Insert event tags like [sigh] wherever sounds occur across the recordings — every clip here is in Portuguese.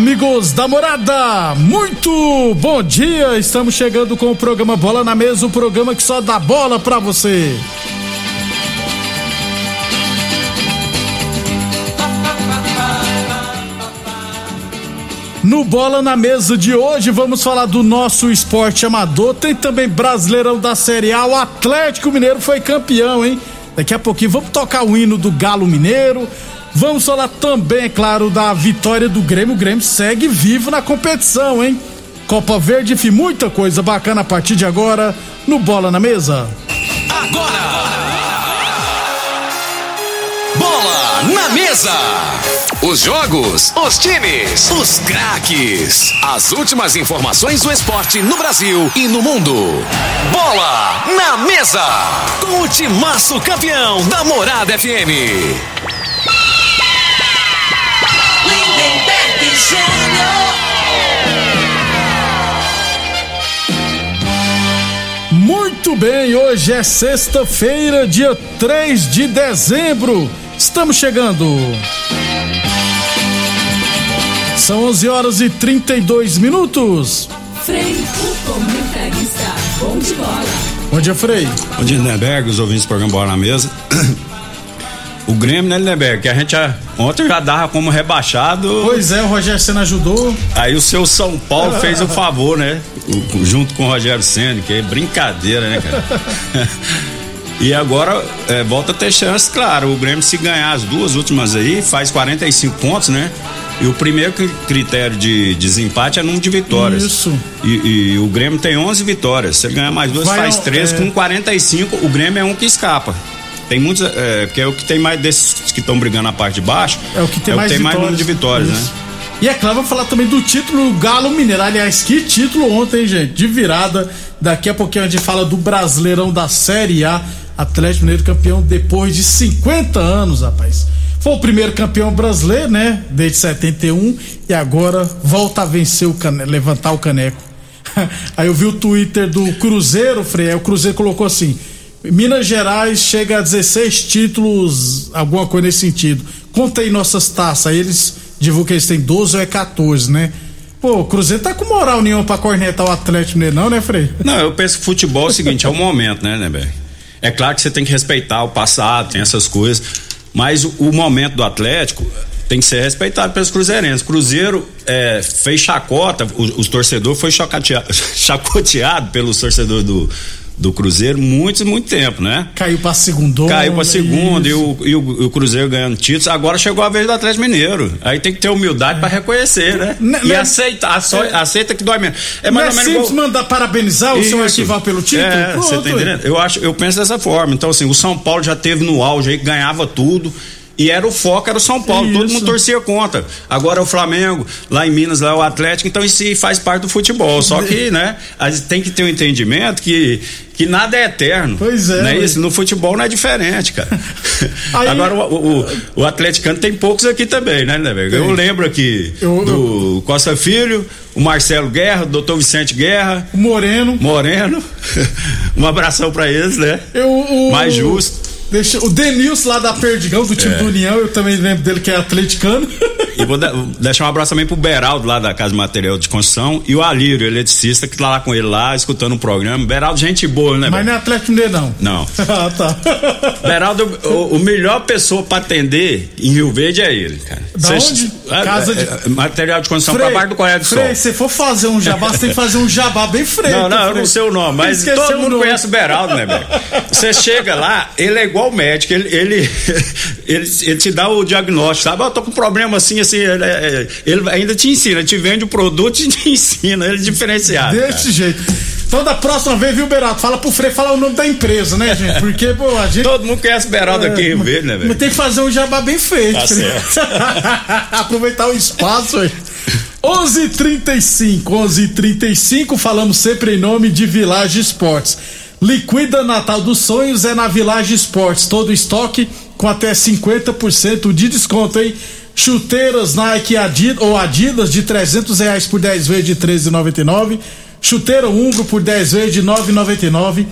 Amigos da morada, muito bom dia! Estamos chegando com o programa Bola na Mesa o programa que só dá bola pra você. No Bola na Mesa de hoje, vamos falar do nosso esporte amador. Tem também Brasileirão da Série A. O Atlético Mineiro foi campeão, hein? Daqui a pouquinho vamos tocar o hino do Galo Mineiro. Vamos falar também, é claro, da vitória do Grêmio. O Grêmio segue vivo na competição, hein? Copa Verde, enfim, muita coisa bacana a partir de agora no Bola na Mesa. Agora! Bola na mesa! Os jogos, os times, os craques. As últimas informações do esporte no Brasil e no mundo. Bola na mesa! Com o timaço campeão da Morada FM. Hoje é sexta-feira, dia 3 de dezembro. Estamos chegando. São 11 horas e 32 minutos. Frei, o comentarista. Bom de bola. Bom dia, Frei. Bom dia, Lindenberg, os ouvintes do programa Bola na Mesa. O Grêmio, né, Lindenberg? Que a gente já, ontem já dava como rebaixado. Pois é, o Rogério Senna ajudou. Aí o seu São Paulo fez o [laughs] favor, né? O- junto com o Rogério Senna, que é brincadeira, né, cara? [laughs] e agora é, volta a ter chance, claro. O Grêmio, se ganhar as duas últimas aí, faz 45 pontos, né? E o primeiro cri- critério de desempate é número de vitórias. Isso. E, e o Grêmio tem 11 vitórias. Se ele ganhar mais duas, Vai faz ao- três. é. Com 45, o Grêmio é um que escapa. Tem muitos, é, porque é o que tem mais desses que estão brigando na parte de baixo. É o que tem mais vitórias. número de vitórias, Isso. né? E é claro, vou falar também do título Galo Mineiro. Aliás, que título ontem, gente, de virada. Daqui a pouquinho a gente fala do Brasileirão da Série A. Atlético Mineiro campeão depois de 50 anos, rapaz. Foi o primeiro campeão brasileiro, né? Desde 71 e agora volta a vencer o cane... levantar o caneco. [laughs] Aí eu vi o Twitter do Cruzeiro, Frei, aí o Cruzeiro colocou assim: Minas Gerais chega a 16 títulos, alguma coisa nesse sentido. Conta aí nossas taças. Eles divulgam que eles têm 12 ou é 14, né? Pô, o Cruzeiro tá com moral nenhuma pra cornetar o Atlético Mineiro, não, né, Frei? Não, eu penso que futebol é o seguinte, é o momento, né, Neber? É claro que você tem que respeitar o passado, tem essas coisas, mas o, o momento do Atlético tem que ser respeitado pelos cruzeirenses. Cruzeiro é, fez chacota, os, os torcedores foi [laughs] chacoteado pelos torcedores do, do Cruzeiro muito, muito tempo, né? Caiu pra segunda. Caiu pra segunda e o, e o- e o Cruzeiro ganhando títulos. Agora chegou a vez do Atlético Mineiro. Aí tem que ter humildade pra reconhecer, né? Né, E né? aceitar, só- É. aceita que dói menos. É Não mais é ou menos simples igual- mandar parabenizar o seu isso. arquivar pelo título? É, você tá entendendo? Eu acho, eu penso dessa forma. Então, assim, o São Paulo já teve no auge aí, ganhava tudo. E era o foco, era o São Paulo, todo Isso. mundo torcia contra. Agora é o Flamengo, lá em Minas, lá é o Atlético, então isso faz parte do futebol. Só que, né, a gente tem que ter um entendimento que, que nada é eterno. Pois é, Não é ué. isso? No futebol não é diferente, cara. [laughs] Aí- Agora o, o, o atleticano tem poucos aqui também, né, né velho? Eu lembro aqui Eu- do Costa Filho, o Marcelo Guerra, o doutor Vicente Guerra, O Moreno. Moreno. [laughs] um abração pra eles, né? Eu, o, Mais justo. Deixa, o Denilson lá da Perdigão, do time É. do União, eu também lembro dele que é atleticano. [laughs] E vou de- deixar um abraço também pro Beraldo lá da Casa de Material de Construção e o Alírio, eletricista, que tá lá com ele lá, escutando o programa. Beraldo, gente boa, né? Mas não é Atlético Mineiro, não. Não. [laughs] ah, tá. Beraldo, o, o melhor pessoa pra atender em Rio Verde é ele, cara. Da onde? É, Casa de- é, é, material de construção pra baixo do Colégio do Sol. Frei, se for fazer um jabá, você tem que fazer um jabá bem freio. Não, não, eu não sei o nome, mas Esqueceu todo mundo nome. conhece o Beraldo, né, velho? Você chega lá, ele é igual médico, ele, ele, [laughs] ele, ele te dá o diagnóstico, sabe? Eu tô com um problema assim, assim, ele, é- ele ainda te ensina, te vende o produto e te [laughs] ensina, ele é diferenciado. cara. Desse jeito. Então, da próxima vez, viu, Berato? Fala pro Frei falar o nome da empresa, né, gente? Porque, pô, a gente. Todo mundo conhece o Beraldo aqui em Rio Verde, né, Mas velho? tem que fazer um jabá bem feito. Tá certo. [laughs] Aproveitar o espaço aí. 11:35, 11:35 falamos sempre em nome de Village Esportes. Liquida Natal dos Sonhos é na Village Esportes, todo estoque com até 50% de desconto, hein? Chuteiras Nike Adidas, ou Adidas de 300 reais por 10 vezes de 13,99. Chuteira Umbro por 10 vezes de 9,99.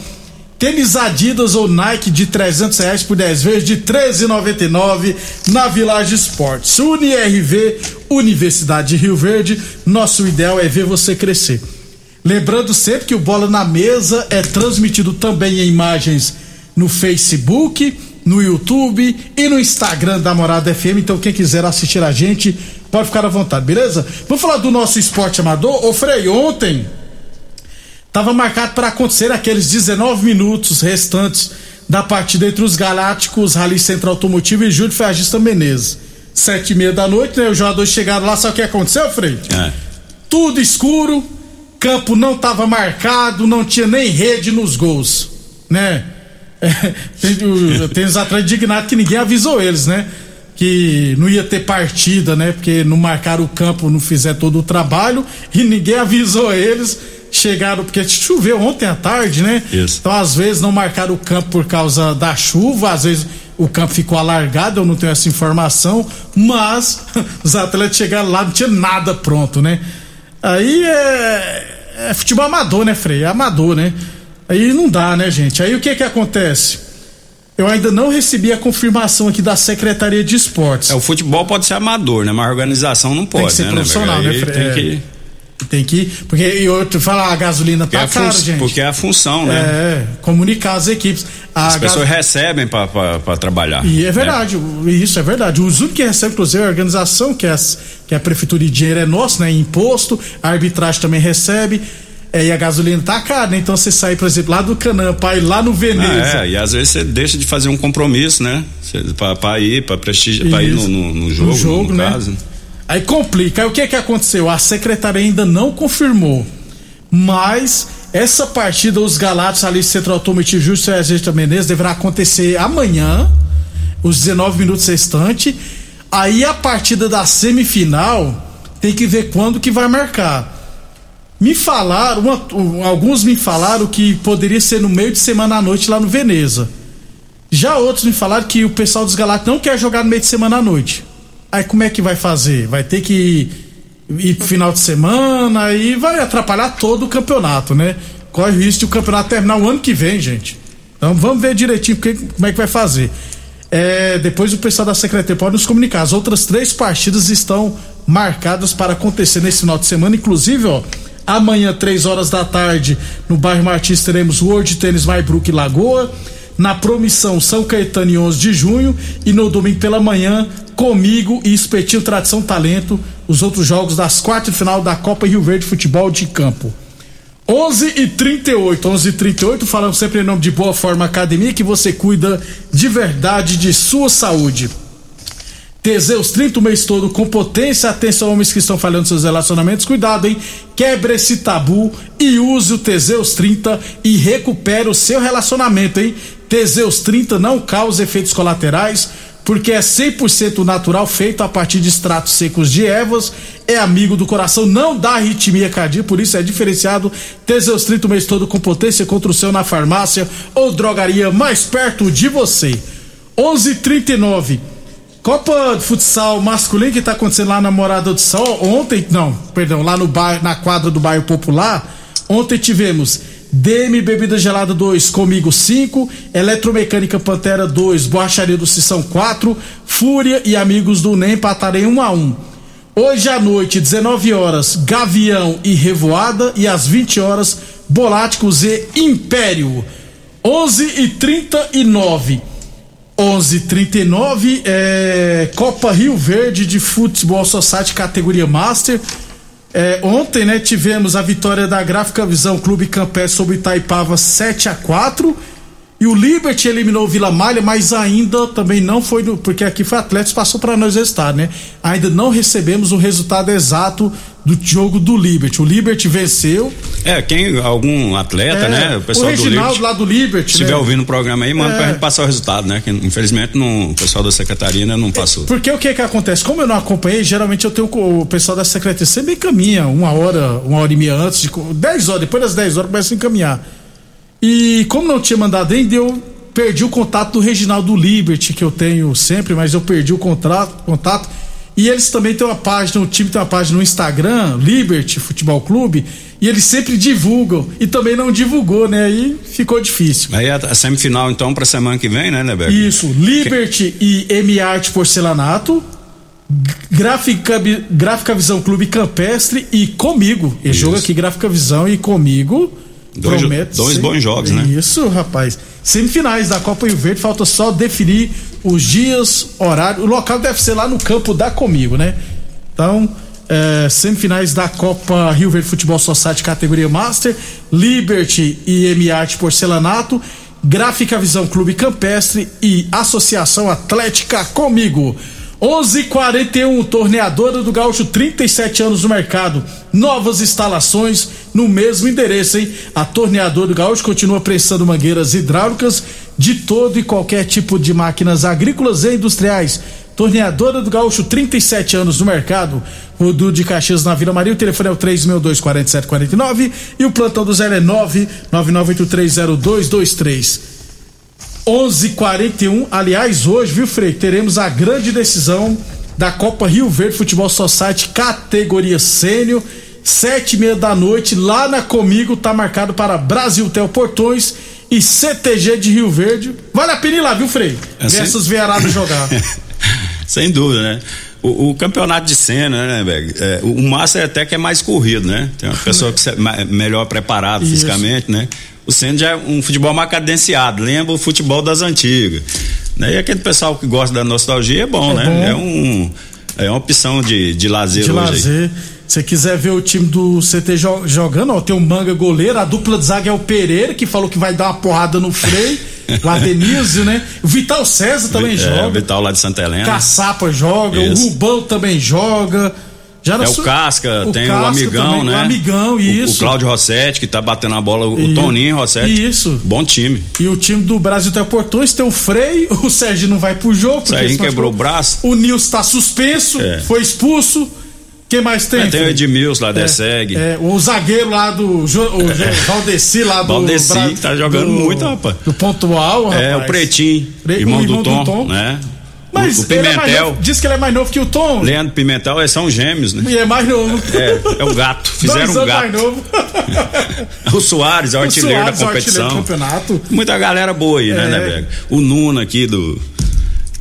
Tênis Adidas ou Nike de 300 reais por 10 vezes de 13,99 na Village Esportes. UniRV, Universidade de Rio Verde, nosso ideal é ver você crescer. Lembrando sempre que o Bola na Mesa é transmitido também em imagens no Facebook, no YouTube e no Instagram da Morada FM. Então, quem quiser assistir a gente, pode ficar à vontade, beleza? Vamos falar do nosso esporte amador? Ô, Frei, ontem estava marcado para acontecer aqueles 19 minutos restantes da partida entre os Galácticos, Rally Central Automotivo e Júlio Ferragista Menezes. Sete e meia da noite, né? Os jogadores chegaram lá, sabe o que aconteceu, Frei? É. Tudo escuro, campo não estava marcado, não tinha nem rede nos gols, né? [laughs] Tem, tem os atletas indignados que ninguém avisou eles, né? Que não ia ter partida, né? Porque não marcaram o campo, não fizeram todo o trabalho e ninguém [laughs] avisou eles. Chegaram, porque choveu ontem à tarde, né? Isso. Então, às vezes, não marcaram o campo por causa da chuva, às vezes o campo ficou alargado, eu não tenho essa informação, mas [laughs] os atletas chegaram lá, não tinha nada pronto, né? Aí é, é futebol amador, né, Frei? É amador, né? Aí não dá, né, gente? Aí o que que acontece? Eu ainda não recebi a confirmação aqui da Secretaria de Esportes. É, o futebol pode ser amador, né? Mas a organização não pode, que ser né? profissional, velho? né, Aí Fre- Tem é. que. Tem que. Porque e outro fala, a gasolina Porque, tá é cara, gente. porque é a função, né? É, comunicar as equipes. A As gas- pessoas recebem pra trabalhar. E é né? verdade, o- isso é verdade. Os únicos que recebem, inclusive, é a organização, que é, que é a Prefeitura de Dinheiro é nosso, né? Imposto, a arbitragem também recebe. É, e a gasolina tá cara, né? Então você sai, por exemplo, lá do Canã pra ir lá no Veneza. Ah, é, e às vezes você deixa de fazer um compromisso, né? Pra, pra ir, pra prestigiar, pra ir no, no, no jogo, No jogo, no né? caso. Aí complica. Aí o que que aconteceu? A secretaria ainda não confirmou. Mas essa partida, os Galatos ali, Centro Automotivo Justo e Exército Menezes, deverá acontecer amanhã, os 19 minutos restantes. Aí a partida da semifinal tem que ver quando que vai marcar. Me falaram, uma- um, alguns me falaram que poderia ser no meio de semana à noite lá no Veneza. Já outros me falaram que o pessoal dos Galácticos não quer jogar no meio de semana à noite. Aí como é que vai fazer? Vai ter que ir pro final de semana, aí vai atrapalhar todo o campeonato, né? Corre o risco de o campeonato terminar o ano que vem, gente. Então vamos ver direitinho como é que vai fazer. É, depois o pessoal da secretaria pode nos comunicar. As outras três partidas estão marcadas para acontecer nesse final de semana, inclusive, ó. Amanhã, três horas da tarde, no bairro Martins, teremos World Tênis e Lagoa. Na promissão, São Caetano, em 11 de junho. E no domingo pela manhã, comigo e Espetinho Tradição Talento. Os outros jogos das quartas de final da Copa Rio Verde Futebol de Campo. 11 e 38, 11 e 38, falando sempre em nome de Boa Forma Academia, que você cuida de verdade de sua saúde. Teseus 30 o mês todo com potência. Atenção, homens que estão falhando seus relacionamentos. Cuidado, hein? Quebre esse tabu e use o Teseus 30 e recupere o seu relacionamento, hein? Teseus 30 não causa efeitos colaterais, porque é 100% natural, feito a partir de extratos secos de ervas. É amigo do coração, não dá arritmia cardíaca, por isso é diferenciado. Teseus 30 o mês todo com potência contra o seu na farmácia ou drogaria mais perto de você. 11:39 Copa de futsal masculino que tá acontecendo lá na Morada do Sol, ontem, não, perdão, lá no na quadra do bairro Popular, ontem tivemos DM Bebida Gelada 2, comigo 5, Eletromecânica Pantera 2, Borracharia do Sissão 4, Fúria e amigos do NEM empatarem 1 a 1. Hoje à noite, 19 horas, Gavião e Revoada e às 20 horas, Boláticos e Império. 11 e 39. 11:39 é, Copa Rio Verde de Futebol Society categoria Master. É, ontem, né, tivemos a vitória da Gráfica Visão Clube Campé sobre Itaipava 7 a 4 e o Liberty eliminou o Vila Malha, mas ainda também não foi no, porque aqui foi Atlético passou para nós resultado, né? Ainda não recebemos o resultado exato do jogo do Liberty. O Liberty venceu. É, quem algum atleta, É, né? O pessoal o Reginaldo do Liberty, lá do Liberty, se estiver né? ouvindo o programa aí, manda É. pra gente passar o resultado, né? Que infelizmente não, o pessoal da secretaria né, não passou. Porque o que que acontece? Como eu não acompanhei, geralmente eu tenho o pessoal da secretaria sempre encaminha uma hora, uma hora e meia antes de co- 10 horas, depois das 10 horas começa a encaminhar. E como não tinha mandado ainda, eu perdi o contato do Reginaldo Liberty, que eu tenho sempre, mas eu perdi o contrato, contato. E eles também têm uma página, o time tem uma página no Instagram, Liberty Futebol Clube, e eles sempre divulgam. E também não divulgou, né? Aí ficou difícil. Aí a, semifinal, então, pra semana que vem, né, Nebeco? Isso, Liberty e M Art Porcelanato, Gráfica, Gráfica Visão Clube Campestre e comigo. Isso. joga aqui Gráfica Visão e comigo. Dois- dois bons jogos, né? Isso, rapaz. Semifinais da Copa Rio Verde, falta só definir os dias, horário. O local deve ser lá no campo da Comigo, né? Então, é, semifinais da Copa Rio Verde Futebol Society categoria Master, Liberty e M Art Porcelanato, Gráfica Visão Clube Campestre e Associação Atlética Comigo. 11:41 Torneadora do Gaúcho, 37 anos no mercado. Novas instalações no mesmo endereço, hein? A Torneadora do Gaúcho continua prestando mangueiras hidráulicas de todo e qualquer tipo de máquinas agrícolas e industriais. Torneadora do Gaúcho, 37 anos no mercado. Rodu de Caxias na Vila Maria. O telefone é o 362-4749 e o plantão do zero é 999830223. 11:41. Aliás, hoje, viu, Frei, teremos a grande decisão da Copa Rio Verde Futebol Society categoria sênior. Sete e meia da noite, lá na Comigo, tá marcado para Brasil Tel Portões e CTG de Rio Verde. Vale a pena ir lá, viu, Frei? É, Ver sim. essas veiaradas jogar. [laughs] Sem dúvida, né? O, o campeonato de cena, né, Beg? É, o, Massa até que é mais corrido, né? Tem uma pessoa que é melhor preparada fisicamente, né? O Sena já é um futebol mais cadenciado, lembra o futebol das antigas. Né? E aquele pessoal que gosta da nostalgia é bom, É né? bom. É, um, é uma opção de, de lazer de hoje. aí. lazer. Se quiser ver o time do CT jo- jogando, ó, tem o Manga goleiro, a dupla de zaga é o Pereira, que falou que vai dar uma porrada no Frei, [laughs] o Adenísio, né? O Vital César também É, o joga. Vital lá de Santa Helena. Caçapa joga, Isso. o Rubão também joga. Já É o Casca, o tem o Casca Amigão, também, né? O Amigão, O- isso. O, Cláudio Rossetti, que tá batendo a bola, o E- Toninho Rossetti. Isso. Bom time. E o time do Brasil tem Portões, tem o Frei, [laughs] o Sérgio não vai pro jogo. porque Serginho quebrou o braço. O Nilson tá suspenso, É. foi expulso. Quem mais tem? É, tem o? Edmilson lá, Dessegue. É, o zagueiro lá do. Jo, o Jo- Valdeci lá do. Valdeci, Bra- tá jogando do- muito, rapaz. Do pontual, É, rapaz. o Pretinho, Pre- o irmão, irmão do, do Tom, Tom. né? Mas o, é Pimentel, novo, diz que ele é mais novo que o Tom. Leandro Pimentel, eles são gêmeos, né? E é mais novo. É, é o gato, [laughs] fizeram um anos mais gato. novo. [laughs] O Soares é o artilheiro Soares é da o artilheiro competição. do campeonato. Muita galera boa aí, né, É. né, Bega? O Nuno aqui do.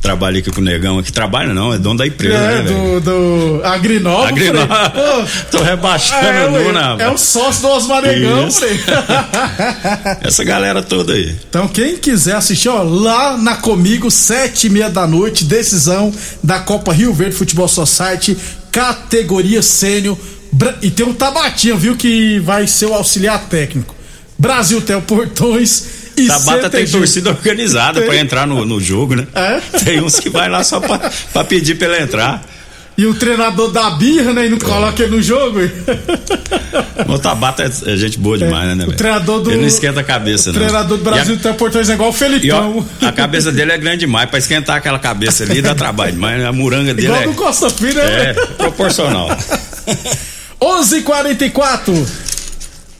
Trabalha aqui com o Negão, que trabalha não, é dono da empresa, É, né, do, do. Frei. [laughs] Pô, Tô rebaixando é, Nuno, rapaz. é o sócio do Osmar Negão. [laughs] Essa galera toda aí. Então, quem quiser assistir, ó, lá na Comigo, sete e meia da noite, decisão da Copa Rio Verde Futebol Society, categoria sênior. E tem um Tabatinha, viu, que vai ser o auxiliar técnico. Brasil Tel Portões e Tabata tem torcida organizada Tem. pra entrar no, no jogo, né? É? Tem uns que vai lá só pra pedir pra ele entrar. E o treinador da birra, né, e não coloca ele no jogo. O Tabata é, é gente boa demais, né, né? o treinador do- Ele não esquenta a cabeça, O não. treinador do Brasil E Tel Portões é igual o Felipão. ó, a cabeça dele é grande demais. Pra esquentar aquela cabeça ali dá trabalho, mas a muranga dele igual é, do Costa Filho, né? é proporcional. [laughs] 11:44.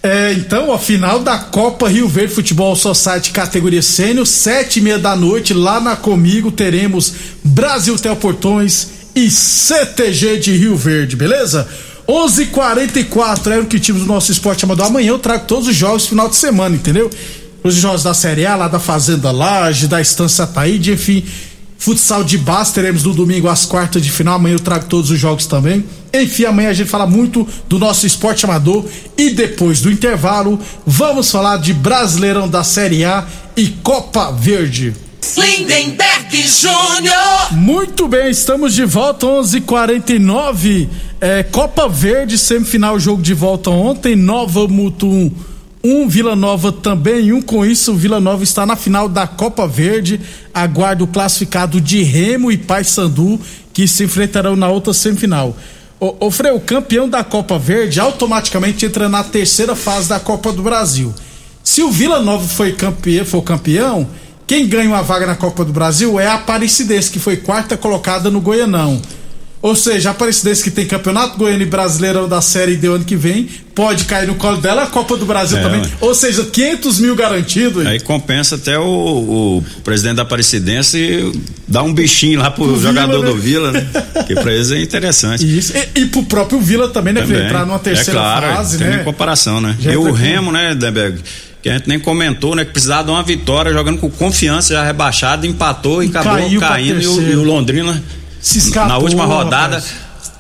É, então, a final da Copa Rio Verde Futebol Society categoria sênior, sete e meia da noite, lá na Comigo, teremos Brasil Tel Portões e CTG de Rio Verde, beleza? 11:44 era o que tive do nosso esporte amador. Amanhã eu trago todos os jogos final de semana, entendeu? Os jogos da Série A, lá da Fazenda Laje, da Estância Taíde, enfim. Futsal de base teremos no domingo às quartas de final. Amanhã eu trago todos os jogos também. Enfim, amanhã a gente fala muito do nosso esporte amador. E depois do intervalo, vamos falar de Brasileirão da Série A e Copa Verde. Lindenberg Júnior. Muito bem, estamos de volta, 11:49. É, Copa Verde, semifinal, jogo de volta ontem. Nova Mutum 1, um, Vila Nova também um. Com isso, o Vila Nova está na final da Copa Verde. Aguarda o classificado de Remo e Paysandu, que se enfrentarão na outra semifinal. O, o Frei, o campeão da Copa Verde automaticamente entra na terceira fase da Copa do Brasil. Se o Vila Nova foi campeão, for campeão, quem ganha uma vaga na Copa do Brasil é a Aparecidense, que foi quarta colocada no Goianão. Ou seja, a Aparecidense que tem campeonato goiano e brasileirão da série D ano que vem, pode cair no colo dela a Copa do Brasil É, também. ué. Ou seja, 500 mil garantido. Aí compensa até o, o presidente da Aparecidense dar um bichinho lá pro Vila, jogador né? do Vila, né? Que pra eles é interessante. Isso. E, e pro próprio Vila também, né? Também. Entrar numa terceira é claro, fase, tem né? nem comparação, né? Já e o tá com- Remo, né, Deberg? Que a gente nem comentou, né? Que precisava de uma vitória, jogando com confiança, já rebaixado, empatou e, E acabou caindo. E o, e o Londrina, Se escapou, na última rodada, rapaz.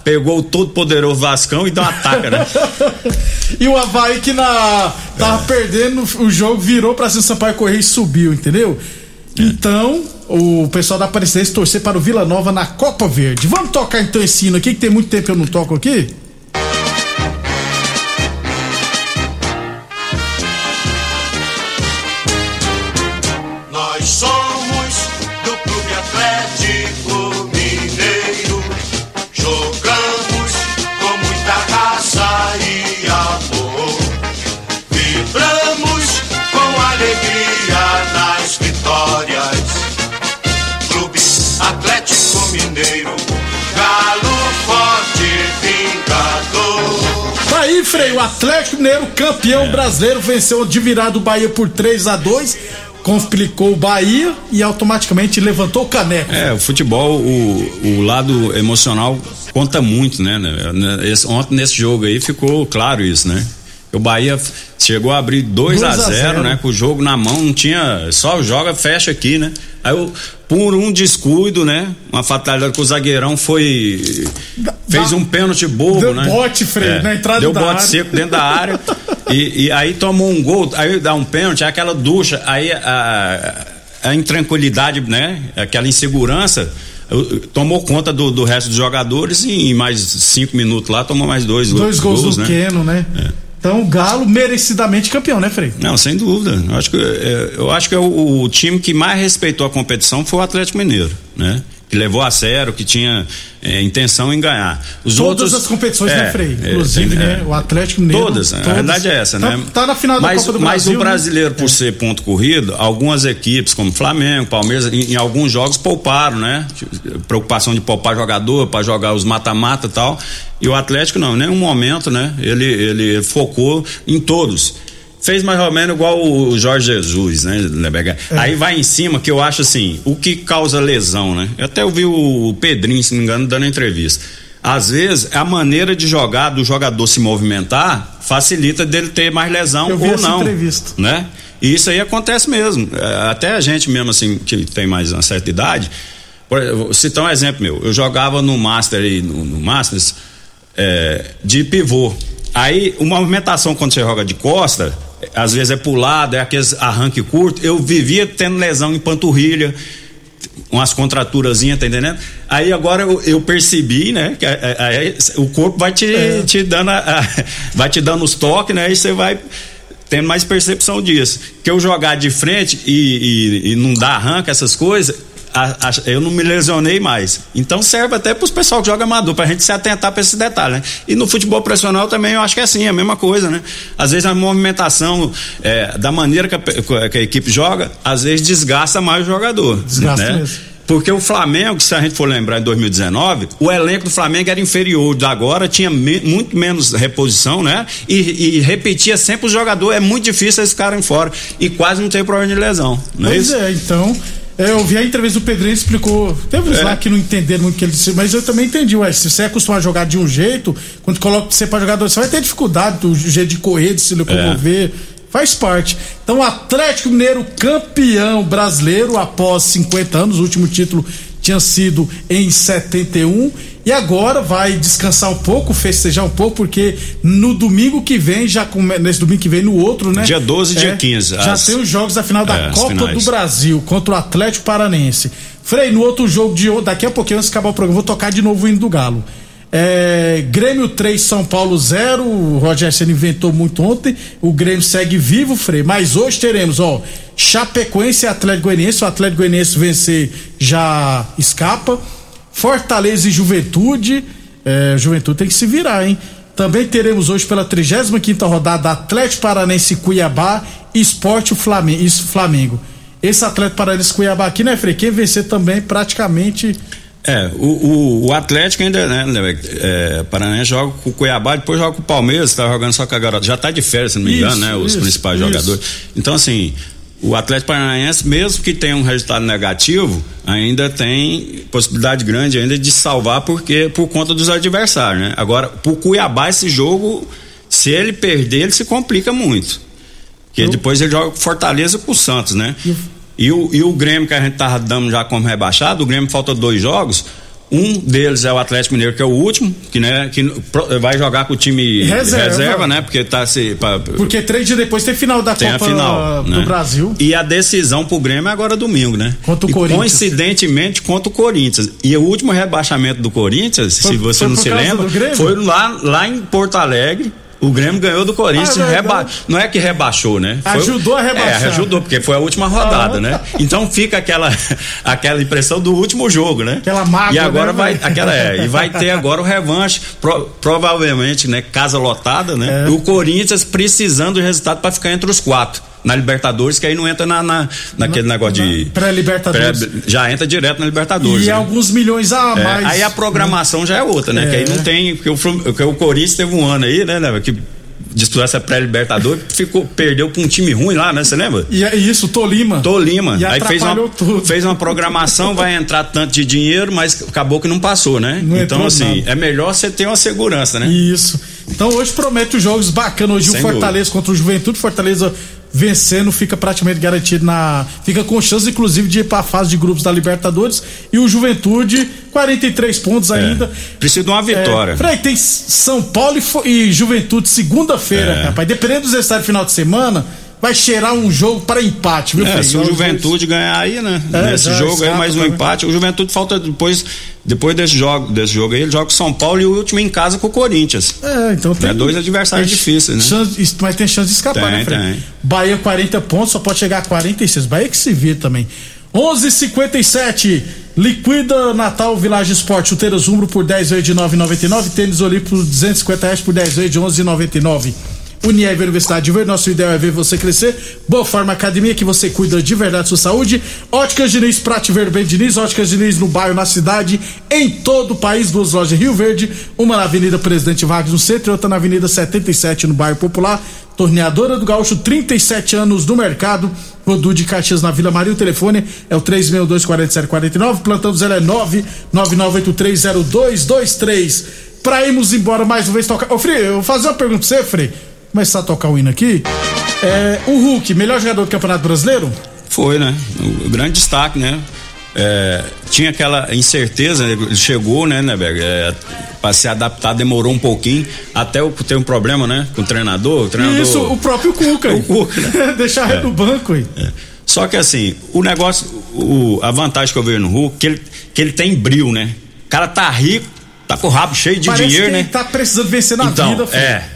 pegou o todo poderoso Vascão e deu uma ataca, né? [laughs] E o Havaí que na, tava perdendo o jogo, virou pra cima do Sampaio Correia e subiu, entendeu? Então, o pessoal da Aparecidense torcer para o Vila Nova na Copa Verde. Vamos tocar então esse hino aqui, que tem muito tempo que eu não toco aqui? O Atlético Mineiro, campeão brasileiro, venceu de virada o Bahia por 3 a 2 complicou o Bahia e automaticamente levantou o caneco. É, o futebol, o, o lado emocional conta muito, né? né? Esse- ontem nesse jogo aí ficou claro isso, né? O Bahia chegou a abrir 2 a 2 a 0 0. né? Com o jogo na mão, não tinha. Só joga, fecha aqui, né? Aí o- por um descuido, né? Uma fatalidade que o zagueirão foi. Fez dá- um pênalti bobo, deu né? bote, Frei, na entrada Deu da bote área. seco dentro da área. [laughs] e, e aí tomou um gol, aí dá um pênalti, aí aquela ducha, aí a, a intranquilidade, né? Aquela insegurança. eu- Tomou conta do, do resto dos jogadores e em mais cinco minutos lá tomou mais dois, Dois gols, do né? Keno, né? Então o Galo merecidamente campeão, né, Frei? Não, sem dúvida. Eu acho que, é, eu acho que é o, o time que mais respeitou a competição foi o Atlético Mineiro, né? Que levou a sério, que tinha é, intenção em ganhar. Os Todas outros, as competições, é, né, Frei? é, Inclusive, tem- né? é. O Atlético Mineiro. Todas, a verdade é essa, tá, né? Tá na final mas, da Copa do mas Brasil. o brasileiro, né? por ser ponto corrido, algumas equipes, como Flamengo, Palmeiras, em, em alguns jogos pouparam, né? Preocupação de poupar jogador para jogar os mata-mata e tal. E o Atlético não, em nenhum momento, né? Ele, ele focou em todos. Fez mais ou menos igual o Jorge Jesus, né? É. Aí vai em cima que eu acho assim, o que causa lesão, né? Eu até ouvi o Pedrinho, se não me engano, dando entrevista. Às vezes, a maneira de jogar do jogador se movimentar facilita dele ter mais lesão Eu vi ou não. entrevista. Né? E isso aí acontece mesmo. É, Até a gente mesmo, assim, que tem mais uma certa idade. Por, citar um exemplo meu. Eu jogava no Master aí, no, no Masters, é, de pivô. Aí, uma movimentação quando você joga de costa, às vezes é pulado, é aqueles arranque curto. Eu vivia tendo lesão em panturrilha, umas contraturazinhas, tá entendendo? Aí agora eu, eu percebi, né? Que é, é, é, o corpo vai te, te dando a- a- vai te dando os toques, né? E você vai tendo mais percepção disso. Que eu jogar de frente e, e- e não dar arranca, essas coisas, a- a- eu não me lesionei mais. Então serve até para os pessoal que joga amador, pra gente se atentar para esse detalhe, né? E no futebol profissional também eu acho que é assim, é a mesma coisa, né? Às vezes a movimentação é, da maneira que a, que a equipe joga, às vezes desgasta mais o jogador. Desgasta né? mesmo. Porque o Flamengo, se a gente for lembrar em 2019, o elenco do Flamengo era inferior da agora, tinha me- muito menos reposição, né? E, e repetia sempre o jogador, é muito difícil eles ficarem fora. E quase não tem problema de lesão, não é Pois isso? é, então. É, eu vi a entrevista do Pedrinho explicou. Teve uns É. lá que não entenderam muito o que ele disse, mas eu também entendi. Ué, se você é acostumado a jogar de um jeito, quando coloca você pra jogar dois, você vai ter dificuldade do jeito de correr, de se locomover. Faz parte. Então, o Atlético Mineiro campeão brasileiro após 50 anos. O último título tinha sido em 71. E agora vai descansar um pouco, festejar um pouco, porque no domingo que vem, já come... nesse domingo que vem, no outro, né? Dia 12 e dia 15, Já as- tem os jogos da final da É, Copa do Brasil contra o Atlético Paranense. Frei, no outro jogo de daqui a pouquinho, antes de acabar o programa, vou tocar de novo o hino do Galo. É, Grêmio 3, São Paulo 0. O Roger Senna inventou muito ontem. O Grêmio segue vivo, Frei. Mas hoje teremos, ó, Chapecoense e Atlético Goianiense. O Atlético Goianiense vencer já escapa. Fortaleza e Juventude. É, Juventude tem que se virar, hein? Também teremos hoje pela 35 rodada Atlético Paranense Cuiabá, Esporte e Flamengo. Isso, Flamengo. Esse Atlético Paranense Cuiabá aqui, né, Frei? Quem vencer também praticamente. É, o, o, o Atlético ainda, né, né, é, Paranense joga com o Cuiabá, depois joga com o Palmeiras, tá jogando só com a garota. Já tá de férias, se não me Isso, engano, né? Os isso, principais isso. jogadores. Então, assim, o Atlético Paranaense, mesmo que tenha um resultado negativo, ainda tem possibilidade grande ainda de salvar porque por conta dos adversários, né? Agora, pro Cuiabá esse jogo, se ele perder, ele se complica muito. Porque depois ele joga com Fortaleza com o Santos, né? E o, e o Grêmio que a gente tava dando já como rebaixado, o Grêmio falta dois jogos. Um deles é o Atlético Mineiro, que é o último, que, né, que vai jogar com o time Reserva. reserva, né? Porque tá se. pra- Porque três dias depois tem final da tem Copa a final do né? Brasil. E a decisão pro Grêmio é agora domingo, né? Contra o E Corinthians. Coincidentemente contra o Corinthians. E o último rebaixamento do Corinthians, Foi- se você não se lembra, foi lá, lá em Porto Alegre. O Grêmio ganhou do Corinthians, Ah, reba- não é que rebaixou, né? Foi- Ajudou a rebaixar. É, ajudou, porque foi a última rodada, Ah. né? Então fica aquela, [laughs] aquela impressão do último jogo, né? Aquela mágoa, E agora né, vai, aquela é, e vai ter agora o revanche, pro- provavelmente, né? Casa lotada, né? É. O Corinthians precisando do resultado para ficar entre os quatro. Na Libertadores, que aí não entra na, na, naquele negócio de. Pré-Libertadores. pré- já entra direto na Libertadores. E né? alguns milhões a É, mais. aí a programação já é outra, né? É. Que aí não tem. Porque o, porque o Corinthians teve um ano aí, né, né? Que disputou essa pré-Libertadores, [laughs] ficou, perdeu pra um time ruim lá, né? Você lembra? E é isso, Tolima. Tolima. E Aí fez uma, tudo. fez uma programação, vai entrar tanto de dinheiro, mas acabou que não passou, né? Não então, assim, nada. é melhor você ter uma segurança, né? Isso. Então hoje promete os jogos bacanas. Hoje Sem o Fortaleza contra o Juventude. Fortaleza vencendo fica praticamente garantido na. Fica com chance, inclusive, de ir pra fase de grupos da Libertadores. E o Juventude, 43 pontos ainda. Precisa de uma vitória. É, tem São Paulo e, e Juventude segunda-feira, É. rapaz. Dependendo dos estádios final de semana, vai cheirar um jogo para empate, viu, É, Frei? se o Juventude ganhar aí, né? É, Nesse já jogo aí, escapa mais um também. empate. O Juventude falta depois, depois desse jogo, desse jogo aí, ele joga com São Paulo e o último em casa com o Corinthians. É, então tem. É dois adversários tem difíceis, né? chance- mas tem chance de escapar, Tem, né, Fred? tem. Bahia 40 pontos, só pode chegar a 46. Bahia que se vira também. 11:57 Liquida Natal Village Esporte. Chuteiras Umbro por 10 vezes de 9,99. Tênis Olímpico por 250 reais por 10 vezes de 11,99. Unieve Universidade de Verde, nosso ideal é ver você crescer. Boa Forma Academia, que você cuida de verdade da sua saúde. Óticas Diniz, Prate Verde Bem Diniz. Óticas Diniz no bairro, na cidade, em todo o país. Duas lojas em Rio Verde. Uma na Avenida Presidente Vargas, no centro, e outra na Avenida 77, no bairro Popular. Torneadora do Gaúcho, 37 anos no mercado. Rodu de Caxias na Vila Maria. O telefone é o 362-4749. Plantão do Zé é 999830223. Pra irmos embora mais uma vez tocar. Ô, Frei, eu vou fazer uma pergunta pra você, Frei. Começar a tocar o hino aqui. É, o Hulk, melhor jogador do Campeonato Brasileiro? Foi, né? O grande destaque, né? É, tinha aquela incerteza, né? ele chegou, né, Neberg? É, para se adaptar demorou um pouquinho, até o, ter um problema, né? Com o treinador. O treinador Isso, o próprio Cuca. [laughs] O Cuca, né? [laughs] Deixar É. no banco aí. É. Só que assim, o negócio, o, a vantagem que eu vejo no Hulk, que ele, que ele tem bril, né? O cara tá rico, tá com o rabo cheio de Parece dinheiro, que né? ele tá precisando vencer na então, vida, Frei. é.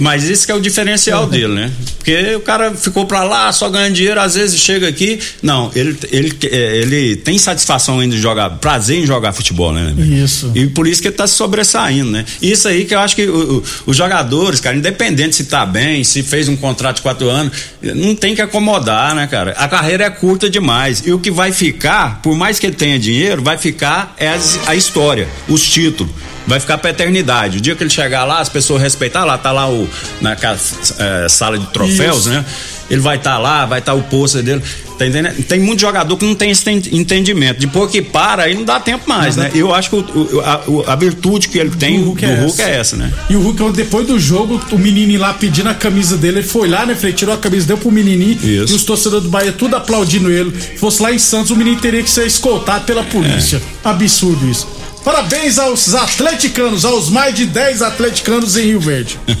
Mas isso que é o diferencial dele, né? Porque o cara ficou pra lá, só ganha dinheiro, às vezes chega aqui. Não, ele, ele, é, ele tem satisfação ainda de jogar, prazer em jogar futebol, né? Isso. E por isso que ele tá se sobressaindo, né? Isso aí que eu acho que o- o- os jogadores, cara, independente se tá bem, se fez um contrato de quatro anos, não tem que acomodar, né, cara? A carreira é curta demais. E o que vai ficar, por mais que ele tenha dinheiro, vai ficar é as- a história, os títulos. Vai ficar pra eternidade. O dia que ele chegar lá, as pessoas respeitar, lá tá lá o naquela eh, sala de troféus, Isso. né? Ele vai estar lá, vai estar o pôster dele. Tá entendendo? Tem muito jogador que não tem esse entendimento. Depois que para, aí não dá tempo mais, não né? Eu acho que o, a, a, virtude que ele tem do Hulk, do é, Hulk essa. é, essa. né? E o Hulk, depois do jogo, o menininho lá pedindo a camisa dele, ele foi lá, né, Frei? Tirou a camisa, deu pro menininho. Isso. E os torcedores do Bahia tudo aplaudindo ele. Se fosse lá em Santos, o menino teria que ser escoltado pela polícia. É. Absurdo isso. Parabéns aos atleticanos, aos mais de 10 atleticanos em Rio Verde. [laughs]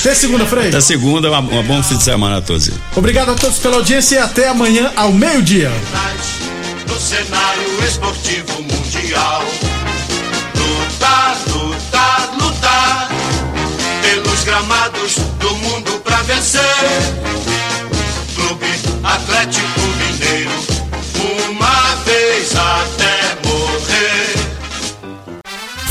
Até segunda, Frei. Até segunda, uma, uma bom fim de semana a todos. Obrigado a todos pela audiência e até amanhã ao meio-dia. No cenário esportivo mundial, lutar, lutar, lutar, pelos gramados do mundo pra vencer. Clube Atlético Mineiro, uma vez até